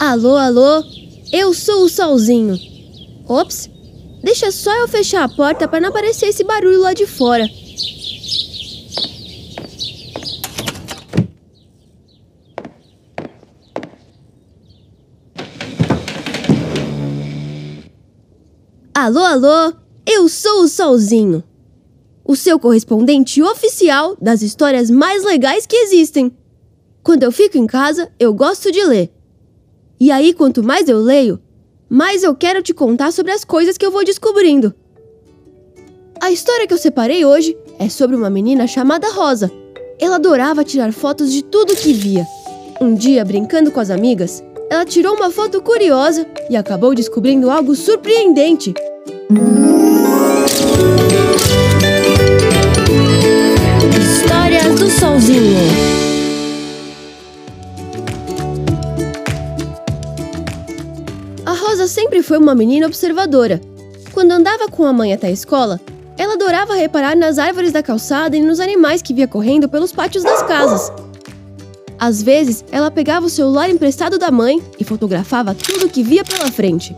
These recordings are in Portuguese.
Alô, alô, eu sou o Solzinho. Ops, deixa só eu fechar a porta para não aparecer esse barulho lá de fora. Alô, alô, eu sou o Solzinho, o seu correspondente oficial das histórias mais legais que existem. Quando eu fico em casa, eu gosto de ler. E aí, quanto mais eu leio, mais eu quero te contar sobre as coisas que eu vou descobrindo. A história que eu separei hoje é sobre uma menina chamada Rosa. Ela adorava tirar fotos de tudo que via. Um dia, brincando com as amigas, ela tirou uma foto curiosa e acabou descobrindo algo surpreendente. Sempre foi uma menina observadora. Quando andava com a mãe até a escola, ela adorava reparar nas árvores da calçada e nos animais que via correndo pelos pátios das casas. Às vezes, ela pegava o celular emprestado da mãe e fotografava tudo que via pela frente.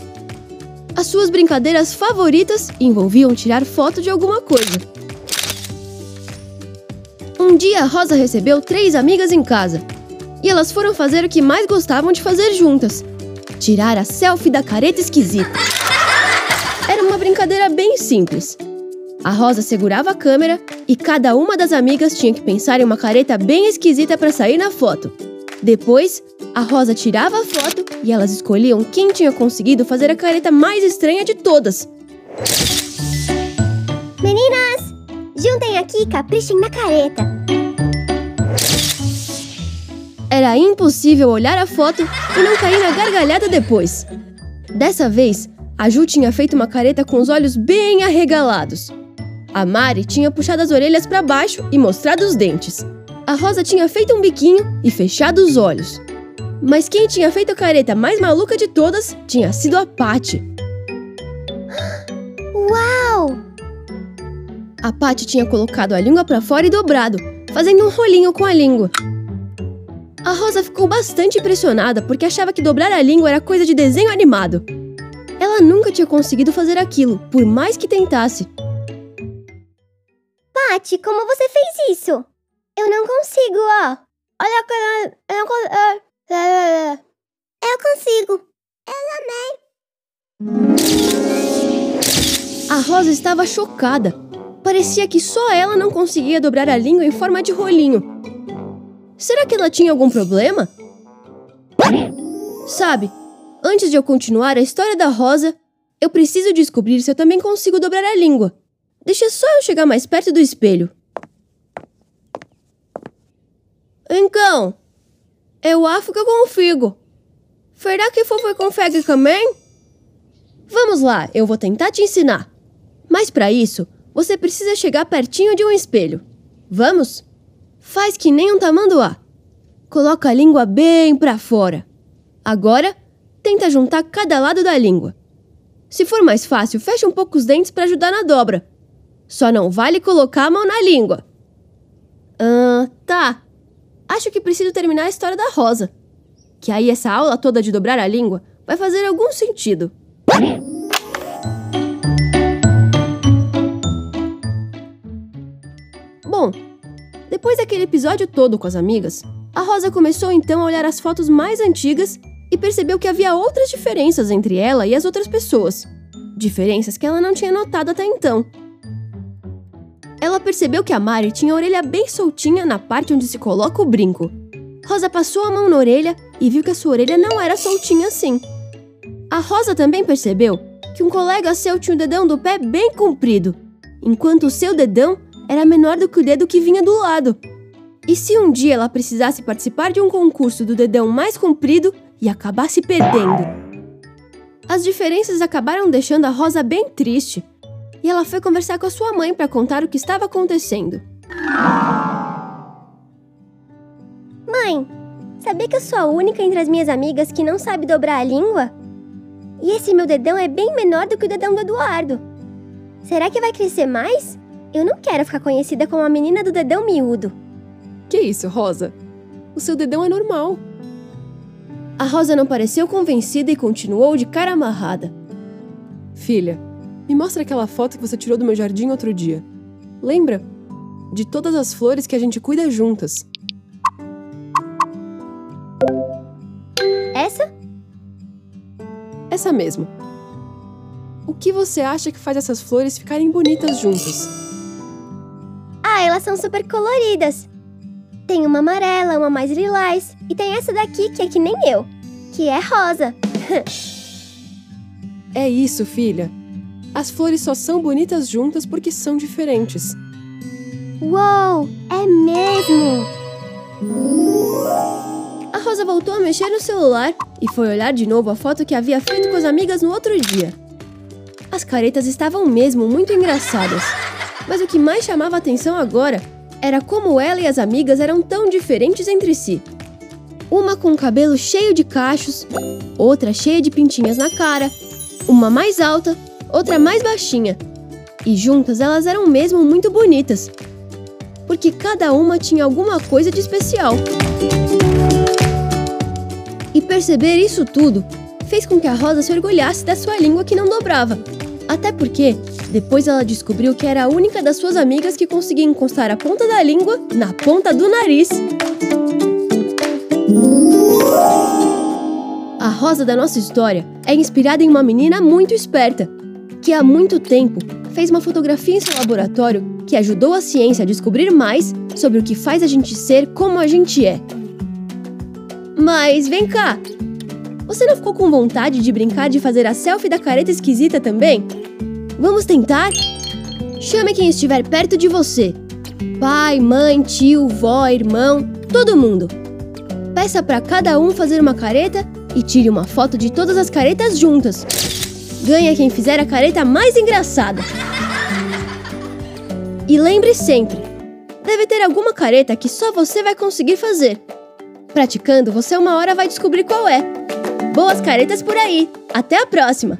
As suas brincadeiras favoritas envolviam tirar foto de alguma coisa. Um dia, Rosa recebeu três amigas em casa. E elas foram fazer o que mais gostavam de fazer juntas: tirar a selfie da careta esquisita. Era uma brincadeira bem simples. A Rosa segurava a câmera e cada uma das amigas tinha que pensar em uma careta bem esquisita para sair na foto. Depois, a Rosa tirava a foto e elas escolhiam quem tinha conseguido fazer a careta mais estranha de todas. Meninas, juntem aqui e caprichem na careta. Era impossível olhar a foto e não cair na gargalhada depois. Dessa vez, a Ju tinha feito uma careta com os olhos bem arregalados. A Mari tinha puxado as orelhas para baixo e mostrado os dentes. A Rosa tinha feito um biquinho e fechado os olhos. Mas quem tinha feito a careta mais maluca de todas tinha sido a Patty. Uau! A Patty tinha colocado a língua para fora e dobrado, fazendo um rolinho com a língua. A Rosa ficou bastante impressionada porque achava que dobrar a língua era coisa de desenho animado. Ela nunca tinha conseguido fazer aquilo, por mais que tentasse. Paty, como você fez isso? Eu não consigo, ó. Olha que eu, não consigo. Eu consigo. Eu amei. A Rosa estava chocada. Parecia que só ela não conseguia dobrar a língua em forma de rolinho. Será que ela tinha algum problema? Sabe, antes de eu continuar a história da Rosa, eu preciso descobrir se eu também consigo dobrar a língua. Deixa só eu chegar mais perto do espelho. Então, eu acho que eu consigo. Será que você consegue também? Vamos lá, eu vou tentar te ensinar. Mas para isso, você precisa chegar pertinho de um espelho. Vamos? Faz que nem um tamanduá. Coloca a língua bem para fora. Agora, tenta juntar cada lado da língua. Se for mais fácil, fecha um pouco os dentes para ajudar na dobra. Só não vale colocar a mão na língua. Ah, tá. Acho que preciso terminar a história da Rosa. Que aí essa aula toda de dobrar a língua vai fazer algum sentido. Depois daquele episódio todo com as amigas, a Rosa começou então a olhar as fotos mais antigas e percebeu que havia outras diferenças entre ela e as outras pessoas. Diferenças que ela não tinha notado até então. Ela percebeu que a Mari tinha a orelha bem soltinha na parte onde se coloca o brinco. Rosa passou a mão na orelha e viu que a sua orelha não era soltinha assim. A Rosa também percebeu que um colega seu tinha o dedão do pé bem comprido, enquanto o seu dedão era menor do que o dedo que vinha do lado. E se um dia ela precisasse participar de um concurso do dedão mais comprido e acabasse perdendo? As diferenças acabaram deixando a Rosa bem triste e ela foi conversar com a sua mãe para contar o que estava acontecendo. Mãe, sabia que eu sou a única entre as minhas amigas que não sabe dobrar a língua? E esse meu dedão é bem menor do que o dedão do Eduardo. Será que vai crescer mais? Eu não quero ficar conhecida como a menina do dedão miúdo. Que isso, Rosa? O seu dedão é normal. A Rosa não pareceu convencida e continuou de cara amarrada. Filha, me mostra aquela foto que você tirou do meu jardim outro dia. Lembra? De todas as flores que a gente cuida juntas. Essa? Essa mesmo. O que você acha que faz essas flores ficarem bonitas juntas? Elas são super coloridas. Tem uma amarela, uma mais lilás e tem essa daqui que é que nem eu, que é rosa. é isso, filha. As flores só são bonitas juntas porque são diferentes. Uou, é mesmo! A Rosa voltou a mexer no celular e foi olhar de novo a foto que havia feito com as amigas no outro dia. As caretas estavam mesmo muito engraçadas. Mas o que mais chamava atenção agora era como ela e as amigas eram tão diferentes entre si. Uma com o cabelo cheio de cachos, outra cheia de pintinhas na cara, uma mais alta, outra mais baixinha. E juntas elas eram mesmo muito bonitas, porque cada uma tinha alguma coisa de especial. E perceber isso tudo fez com que a Rosa se orgulhasse da sua língua que não dobrava. Até porque, depois ela descobriu que era a única das suas amigas que conseguia encostar a ponta da língua na ponta do nariz. A Rosa da nossa história é inspirada em uma menina muito esperta, que há muito tempo fez uma fotografia em seu laboratório que ajudou a ciência a descobrir mais sobre o que faz a gente ser como a gente é. Mas vem cá! Você não ficou com vontade de brincar de fazer a selfie da careta esquisita também? Vamos tentar? Chame quem estiver perto de você. Pai, mãe, tio, vó, irmão, todo mundo. Peça para cada um fazer uma careta e tire uma foto de todas as caretas juntas. Ganha quem fizer a careta mais engraçada. E lembre sempre: deve ter alguma careta que só você vai conseguir fazer. Praticando, você uma hora vai descobrir qual é. Boas caretas por aí! Até a próxima!